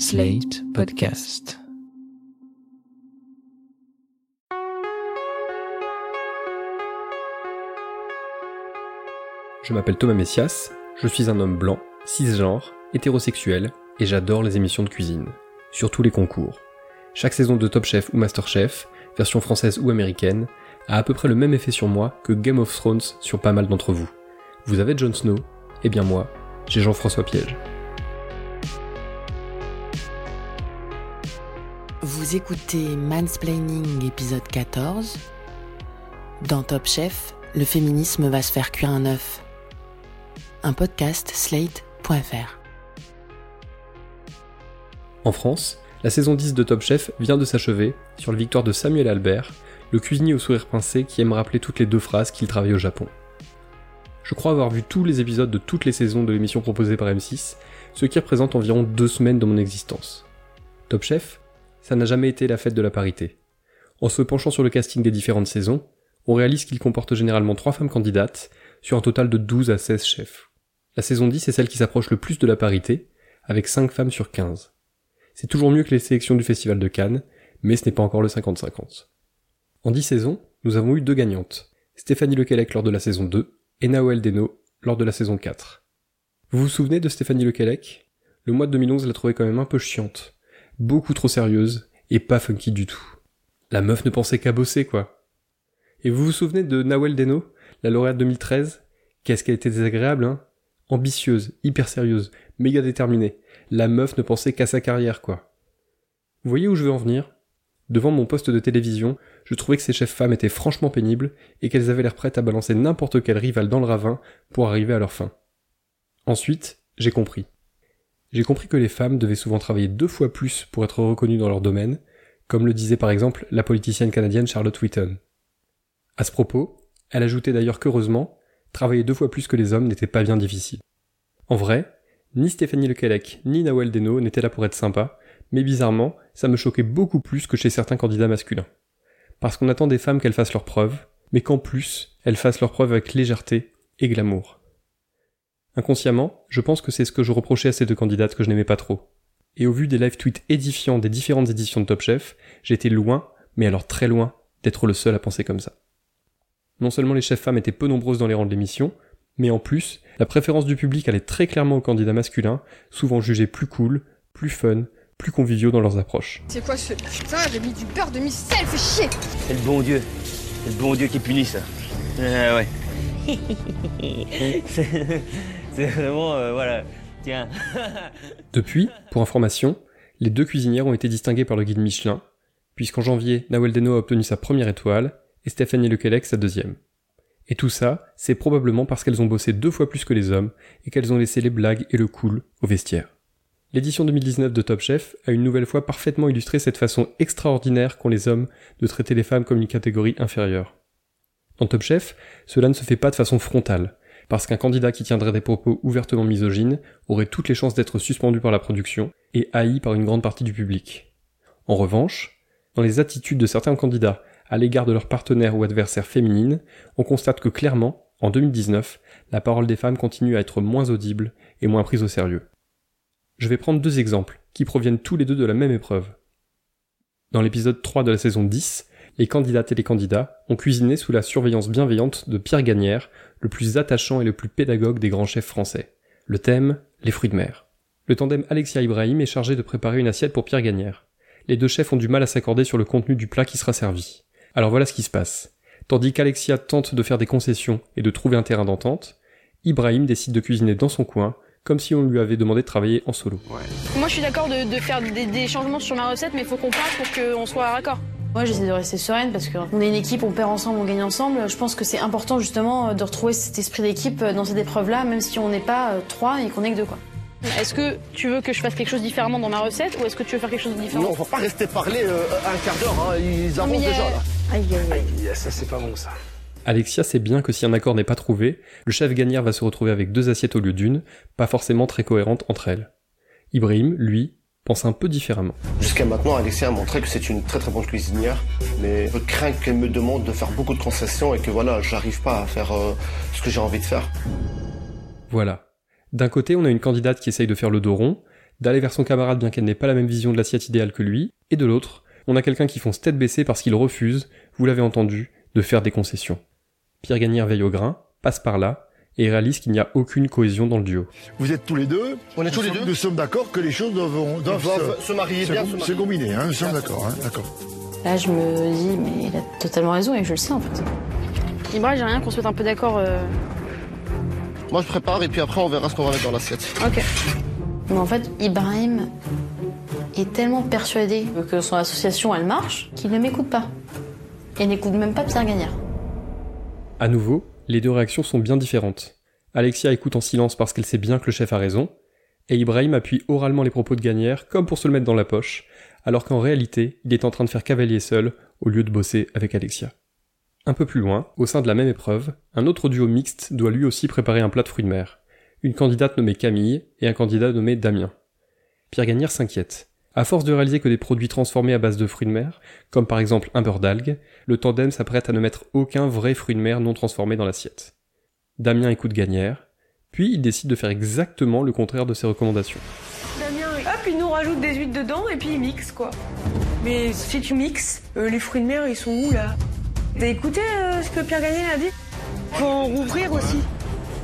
Slate Podcast. Je m'appelle Thomas Messias, je suis un homme blanc, cisgenre, hétérosexuel, et j'adore les émissions de cuisine, surtout les concours. Chaque saison de Top Chef ou Master Chef, version française ou américaine, a à peu près le même effet sur moi que Game of Thrones sur pas mal d'entre vous. Vous avez Jon Snow, et bien moi, j'ai Jean-François Piège. Vous écoutez Mansplaining épisode 14. Dans Top Chef, le féminisme va se faire cuire un œuf. Un podcast slate.fr. En France, la saison 10 de Top Chef vient de s'achever sur la victoire de Samuel Albert, le cuisinier au sourire pincé qui aime rappeler toutes les deux phrases qu'il travaille au Japon. Je crois avoir vu tous les épisodes de toutes les saisons de l'émission proposée par M6, ce qui représente environ deux semaines de mon existence. Top Chef, ça n'a jamais été la fête de la parité. En se penchant sur le casting des différentes saisons, on réalise qu'il comporte généralement trois femmes candidates, sur un total de 12 à 16 chefs. La saison 10 est celle qui s'approche le plus de la parité, avec 5 femmes sur 15. C'est toujours mieux que les sélections du Festival de Cannes, mais ce n'est pas encore le 50-50. En 10 saisons, nous avons eu deux gagnantes, Stéphanie Lequelec lors de la saison 2 et Naoel Deno lors de la saison 4. Vous vous souvenez de Stéphanie Lequelec? Le mois de 2011 l'a trouvée quand même un peu chiante, beaucoup trop sérieuse et pas funky du tout. La meuf ne pensait qu'à bosser quoi. Et vous vous souvenez de Nawel Deno, la lauréate 2013 Qu'est-ce qu'elle était désagréable, hein? Ambitieuse, hyper sérieuse, méga déterminée. La meuf ne pensait qu'à sa carrière quoi. Vous voyez où je veux en venir? Devant mon poste de télévision, je trouvais que ces chefs femmes étaient franchement pénibles et qu'elles avaient l'air prêtes à balancer n'importe quel rival dans le ravin pour arriver à leur fin. Ensuite, j'ai compris. J'ai compris que les femmes devaient souvent travailler deux fois plus pour être reconnues dans leur domaine, comme le disait par exemple la politicienne canadienne Charlotte Wheaton. À ce propos, elle ajoutait d'ailleurs qu'heureusement, travailler deux fois plus que les hommes n'était pas bien difficile. En vrai, ni Stéphanie Lequelec ni Nawel Deno n'étaient là pour être sympas, mais bizarrement, ça me choquait beaucoup plus que chez certains candidats masculins. Parce qu'on attend des femmes qu'elles fassent leurs preuves, mais qu'en plus, elles fassent leurs preuves avec légèreté et glamour. Inconsciemment, je pense que c'est ce que je reprochais à ces deux candidates que je n'aimais pas trop. Et au vu des live tweets édifiants des différentes éditions de Top Chef, j'étais loin, mais alors très loin, d'être le seul à penser comme ça. Non seulement les chefs femmes étaient peu nombreuses dans les rangs de l'émission, mais en plus, la préférence du public allait très clairement aux candidats masculins, souvent jugés plus cool, plus fun, plus conviviaux dans leurs approches. C'est quoi ce putain J'ai mis du beurre de micelle, fais chier C'est le bon Dieu. C'est le bon Dieu qui punit ça. Ah ouais. C'est vraiment, euh, voilà. Tiens. Depuis, pour information, les deux cuisinières ont été distinguées par le guide Michelin, puisqu'en janvier, Nawel Deno a obtenu sa première étoile et Stéphanie Lequelec sa deuxième. Et tout ça, c'est probablement parce qu'elles ont bossé deux fois plus que les hommes et qu'elles ont laissé les blagues et le cool au vestiaire. L'édition 2019 de Top Chef a une nouvelle fois parfaitement illustré cette façon extraordinaire qu'ont les hommes de traiter les femmes comme une catégorie inférieure. Dans Top Chef, cela ne se fait pas de façon frontale, parce qu'un candidat qui tiendrait des propos ouvertement misogynes aurait toutes les chances d'être suspendu par la production et haï par une grande partie du public. En revanche, dans les attitudes de certains candidats à l'égard de leurs partenaires ou adversaires féminines, on constate que clairement, en 2019, la parole des femmes continue à être moins audible et moins prise au sérieux. Je vais prendre deux exemples, qui proviennent tous les deux de la même épreuve. Dans l'épisode 3 de la saison 10, les candidates et les candidats ont cuisiné sous la surveillance bienveillante de Pierre Gagnère, le plus attachant et le plus pédagogue des grands chefs français. Le thème, les fruits de mer. Le tandem Alexia Ibrahim est chargé de préparer une assiette pour Pierre Gagnère. Les deux chefs ont du mal à s'accorder sur le contenu du plat qui sera servi. Alors voilà ce qui se passe. Tandis qu'Alexia tente de faire des concessions et de trouver un terrain d'entente, Ibrahim décide de cuisiner dans son coin, comme si on lui avait demandé de travailler en solo. Moi je suis d'accord de, faire des, des changements sur ma recette, mais il faut qu'on parle pour qu'on soit à raccord. Moi, j'essaie de rester sereine parce qu'on est une équipe, on perd ensemble, on gagne ensemble. Je pense que c'est important justement de retrouver cet esprit d'équipe dans cette épreuve-là, même si on n'est pas euh, trois et qu'on est que deux, quoi. Est-ce que tu veux que je fasse quelque chose différemment dans ma recette ou est-ce que tu veux faire quelque chose de différent? Non, on va pas rester parler euh, un quart d'heure, hein. ils avancent mais, déjà euh, là. Aïe, aïe, aïe. Aïe, ça c'est pas bon ça. Alexia sait bien que si un accord n'est pas trouvé, le chef Gagnère va se retrouver avec deux assiettes au lieu d'une, pas forcément très cohérentes entre elles. Ibrahim, lui, pense un peu différemment. Jusqu'à maintenant, Alexia a montré que c'est une très très bonne cuisinière, mais je crains qu'elle me demande de faire beaucoup de concessions et que voilà, j'arrive pas à faire euh, ce que j'ai envie de faire. Voilà. D'un côté, on a une candidate qui essaye de faire le dos rond, d'aller vers son camarade bien qu'elle n'ait pas la même vision de l'assiette idéale que lui, et de l'autre, on a quelqu'un qui fonce tête baissée parce qu'il refuse, vous l'avez entendu, de faire des concessions. Pierre Gagnère veille au grain, passe par là, et réalise qu'il n'y a aucune cohésion dans le duo. Vous êtes tous les deux On est tous nous les sommes- deux Nous sommes d'accord que les choses doivent, doivent, doivent se marier se, bien, se combiner, hein, nous sommes d'accord, hein, d'accord. Là, je me dis, mais il a totalement raison et je le sais en fait. Ibra, j'ai rien qu'on se mette un peu d'accord. euh, Moi, je prépare et puis après, on verra ce qu'on va mettre dans l'assiette. Ok. Mais en fait, Ibrahim est tellement persuadé que son association elle marche qu'il ne m'écoute pas. Et n'écoute même pas Pierre Gagnard. À nouveau, les deux réactions sont bien différentes. Alexia écoute en silence parce qu'elle sait bien que le chef a raison, et Ibrahim appuie oralement les propos de Gagnère comme pour se le mettre dans la poche, alors qu'en réalité, il est en train de faire cavalier seul au lieu de bosser avec Alexia. Un peu plus loin, au sein de la même épreuve, un autre duo mixte doit lui aussi préparer un plat de fruits de mer. Une candidate nommée Camille et un candidat nommé Damien. Pierre Gagnère s'inquiète. À force de réaliser que des produits transformés à base de fruits de mer, comme par exemple un beurre d'algues, le tandem s'apprête à ne mettre aucun vrai fruit de mer non transformé dans l'assiette. Damien écoute Gagnère, puis il décide de faire exactement le contraire de ses recommandations. Damien, hop, il nous rajoute des huîtres dedans et puis il mixe quoi. Mais si tu mixes, euh, les fruits de mer ils sont où là? T'as écouté euh, ce que Pierre Gagné a dit? Faut en rouvrir aussi.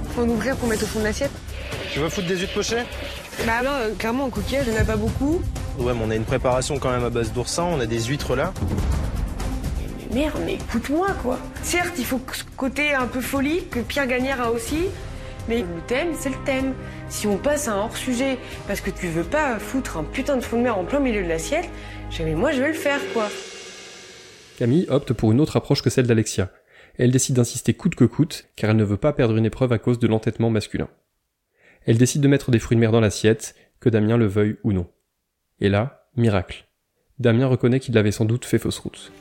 Faut en ouvrir pour mettre au fond de l'assiette. Tu veux foutre des huîtres pochées? Bah là, euh, clairement en coquillage, il n'y en a pas beaucoup. Ouais, mais on a une préparation quand même à base d'oursin, on a des huîtres là. Merde, mais écoute-moi quoi. Certes, il faut que ce côté un peu folie que Pierre Gagnère a aussi, mais le thème, c'est le thème. Si on passe à un hors-sujet parce que tu veux pas foutre un putain de fond de mer en plein milieu de l'assiette, jamais moi je vais le faire quoi. Camille opte pour une autre approche que celle d'Alexia. Elle décide d'insister coûte que coûte, car elle ne veut pas perdre une épreuve à cause de l'entêtement masculin. Elle décide de mettre des fruits de mer dans l'assiette, que Damien le veuille ou non. Et là, miracle. Damien reconnaît qu'il avait sans doute fait fausse route.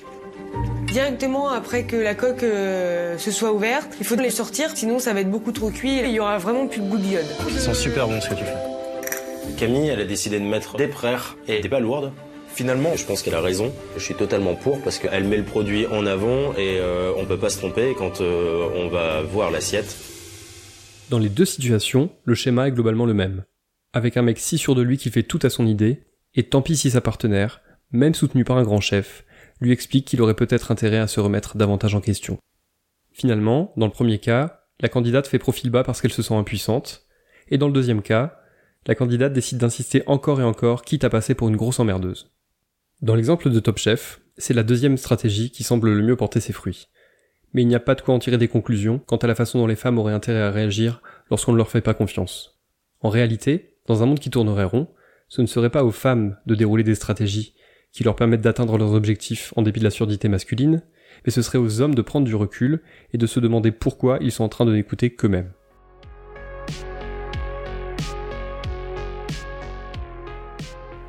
Directement après que la coque euh, se soit ouverte, il faut les sortir, sinon ça va être beaucoup trop cuit et il y aura vraiment plus de goût d'iode. Ils sont super bons ce que tu fais. Camille, elle a décidé de mettre des prères et des balourdes. Finalement, je pense qu'elle a raison. Je suis totalement pour parce qu'elle met le produit en avant et euh, on peut pas se tromper quand euh, on va voir l'assiette. Dans les deux situations, le schéma est globalement le même. Avec un mec si sûr de lui qui fait tout à son idée, et tant pis si sa partenaire, même soutenu par un grand chef, lui explique qu'il aurait peut-être intérêt à se remettre davantage en question. Finalement, dans le premier cas, la candidate fait profil bas parce qu'elle se sent impuissante, et dans le deuxième cas, la candidate décide d'insister encore et encore, quitte à passer pour une grosse emmerdeuse. Dans l'exemple de Top Chef, c'est la deuxième stratégie qui semble le mieux porter ses fruits. Mais il n'y a pas de quoi en tirer des conclusions quant à la façon dont les femmes auraient intérêt à réagir lorsqu'on ne leur fait pas confiance. En réalité, dans un monde qui tournerait rond, ce ne serait pas aux femmes de dérouler des stratégies qui leur permettent d'atteindre leurs objectifs en dépit de la surdité masculine, mais ce serait aux hommes de prendre du recul et de se demander pourquoi ils sont en train de n'écouter qu'eux-mêmes.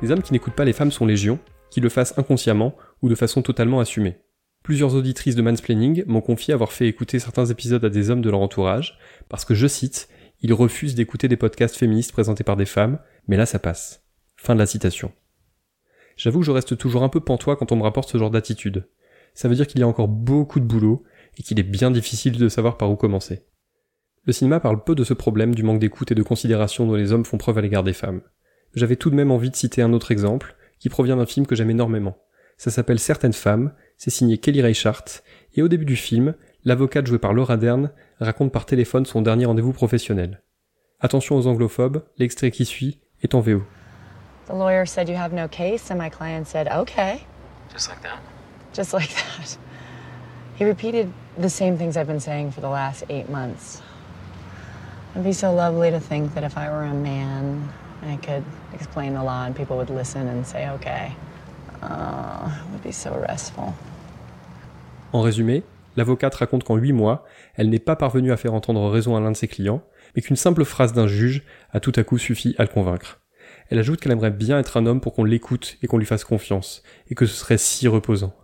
Les hommes qui n'écoutent pas les femmes sont légion, qu'ils le fassent inconsciemment ou de façon totalement assumée. Plusieurs auditrices de mansplaining m'ont confié avoir fait écouter certains épisodes à des hommes de leur entourage, parce que, je cite, ils refusent d'écouter des podcasts féministes présentés par des femmes, mais là ça passe. Fin de la citation. J'avoue que je reste toujours un peu pantois quand on me rapporte ce genre d'attitude. Ça veut dire qu'il y a encore beaucoup de boulot, et qu'il est bien difficile de savoir par où commencer. Le cinéma parle peu de ce problème du manque d'écoute et de considération dont les hommes font preuve à l'égard des femmes. J'avais tout de même envie de citer un autre exemple, qui provient d'un film que j'aime énormément. Ça s'appelle Certaines femmes, c'est signé Kelly Reichardt, et au début du film, l'avocate jouée par Laura Dern raconte par téléphone son dernier rendez-vous professionnel. Attention aux anglophobes, l'extrait qui suit est en VO. The lawyer said you have no case, and my client said, okay. Just like that? Just like that. He repeated the same things I've been saying for the last eight months. It'd be so lovely to think that if I were a man, I could explain the law and people would listen and say, okay. Oh, it would be so restful. En résumé, l'avocate raconte qu'en huit mois, elle n'est pas parvenue à faire entendre raison à l'un de ses clients, mais qu'une simple phrase d'un juge a tout à coup suffi à le convaincre. Elle ajoute qu'elle aimerait bien être un homme pour qu'on l'écoute et qu'on lui fasse confiance, et que ce serait si reposant.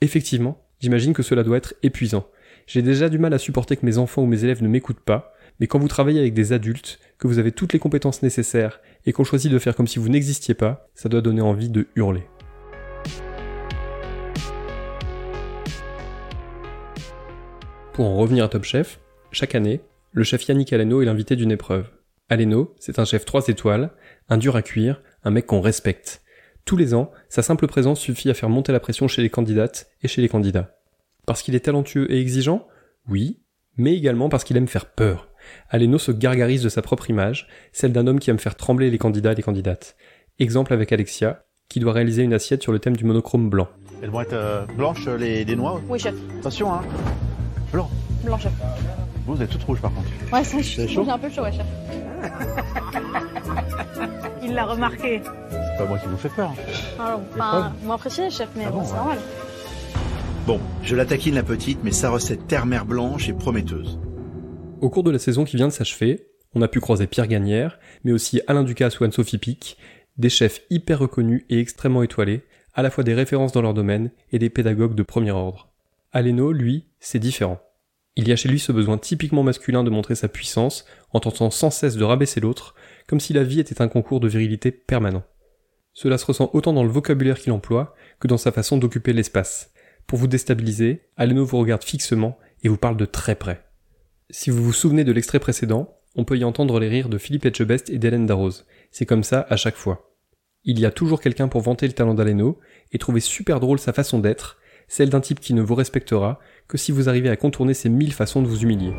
Effectivement, j'imagine que cela doit être épuisant. J'ai déjà du mal à supporter que mes enfants ou mes élèves ne m'écoutent pas, mais quand vous travaillez avec des adultes, que vous avez toutes les compétences nécessaires, et qu'on choisit de faire comme si vous n'existiez pas, ça doit donner envie de hurler. Pour en revenir à Top Chef, chaque année, le chef Yannick Aleno est l'invité d'une épreuve. Aleno, c'est un chef 3 étoiles, un dur à cuire, un mec qu'on respecte. Tous les ans, sa simple présence suffit à faire monter la pression chez les candidates et chez les candidats. Parce qu'il est talentueux et exigeant? Oui, mais également parce qu'il aime faire peur. Aleno se gargarise de sa propre image, celle d'un homme qui aime faire trembler les candidats et les candidates. Exemple avec Alexia, qui doit réaliser une assiette sur le thème du monochrome blanc. Elles vont être euh, blanches, les, les noix? Oui, chef. Attention, hein. Blanc. Blanc, chef. Vous, vous êtes toutes rouges par contre. Ouais, ça, je C'est chaud j'ai un peu chaud, ouais, chef. Il l'a remarqué. C'est pas moi qui vous fais peur. Alors, enfin, vous m'impressionnez, chef, mais Ah bon, bon, c'est ouais. normal. Bon, je la taquine la petite, mais sa recette terre-mer blanche est prometteuse. Au cours de la saison qui vient de s'achever, on a pu croiser Pierre Gagnère, mais aussi Alain Ducasse ou Anne-Sophie Pic, des chefs hyper reconnus et extrêmement étoilés, à la fois des références dans leur domaine et des pédagogues de premier ordre. Aleno, lui, c'est différent. Il y a chez lui ce besoin typiquement masculin de montrer sa puissance, en tentant sans cesse de rabaisser l'autre, comme si la vie était un concours de virilité permanent. Cela se ressent autant dans le vocabulaire qu'il emploie que dans sa façon d'occuper l'espace. Pour vous déstabiliser, Aleno vous regarde fixement et vous parle de très près. Si vous vous souvenez de l'extrait précédent, on peut y entendre les rires de Philippe Etchebest et d'Hélène Darroze. C'est comme ça à chaque fois. Il y a toujours quelqu'un pour vanter le talent d'Aleno et trouver super drôle sa façon d'être, celle d'un type qui ne vous respectera que si vous arrivez à contourner ces mille façons de vous humilier.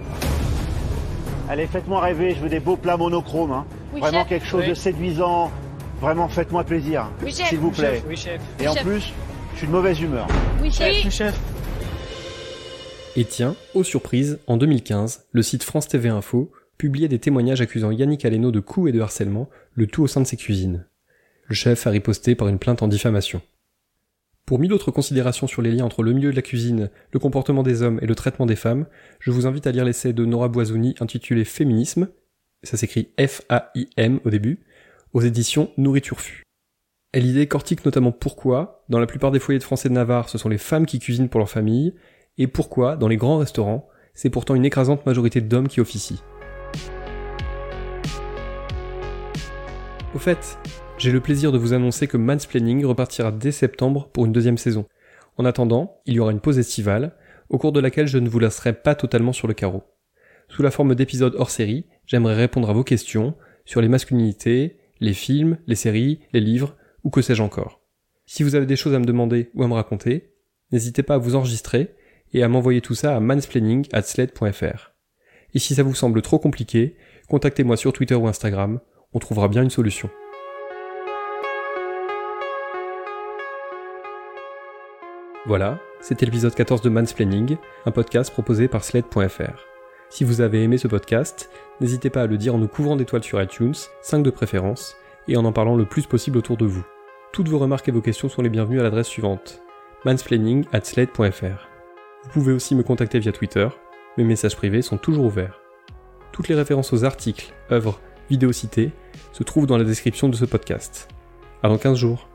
Allez, faites-moi rêver, je veux des beaux plats monochromes. hein. Oui, Vraiment chef. quelque chose de séduisant. Vraiment, faites-moi plaisir. Oui, chef. S'il vous plaît. Oui, chef. Et Oui, en chef. plus, je suis de mauvaise humeur. Oui, chef. Oui, chef. Et tiens, aux surprises, en 2015, le site France TV Info publiait des témoignages accusant Yannick Aleno de coups et de harcèlement, le tout au sein de ses cuisines. Le chef a riposté par une plainte en diffamation. Pour mille autres considérations sur les liens entre le milieu de la cuisine, le comportement des hommes et le traitement des femmes, je vous invite à lire l'essai de Nora Boisouni intitulé Féminisme, ça s'écrit F-A-I-M au début, aux éditions Nourriture Fut. Elle y décortique notamment pourquoi, dans la plupart des foyers de Français de Navarre, ce sont les femmes qui cuisinent pour leur famille, et pourquoi, dans les grands restaurants, c'est pourtant une écrasante majorité d'hommes qui officient. Au fait, j'ai le plaisir de vous annoncer que Mansplaining repartira dès septembre pour une deuxième saison. En attendant, il y aura une pause estivale, au cours de laquelle je ne vous laisserai pas totalement sur le carreau. Sous la forme d'épisodes hors série, j'aimerais répondre à vos questions sur les masculinités, les films, les séries, les livres, ou que sais-je encore. Si vous avez des choses à me demander ou à me raconter, n'hésitez pas à vous enregistrer et à m'envoyer tout ça à mansplaining@sled.fr. Et si ça vous semble trop compliqué, contactez-moi sur Twitter ou Instagram, on trouvera bien une solution. Voilà, c'était l'épisode 14 de Mansplaining, un podcast proposé par Sled.fr. Si vous avez aimé ce podcast, n'hésitez pas à le dire en nous couvrant d'étoiles sur iTunes, 5 de préférence, et en en parlant le plus possible autour de vous. Toutes vos remarques et vos questions sont les bienvenues à l'adresse suivante mansplaining at slate.fr. Vous pouvez aussi me contacter via Twitter, mes messages privés sont toujours ouverts. Toutes les références aux articles, œuvres, vidéos citées se trouvent dans la description de ce podcast. Dans 15 jours.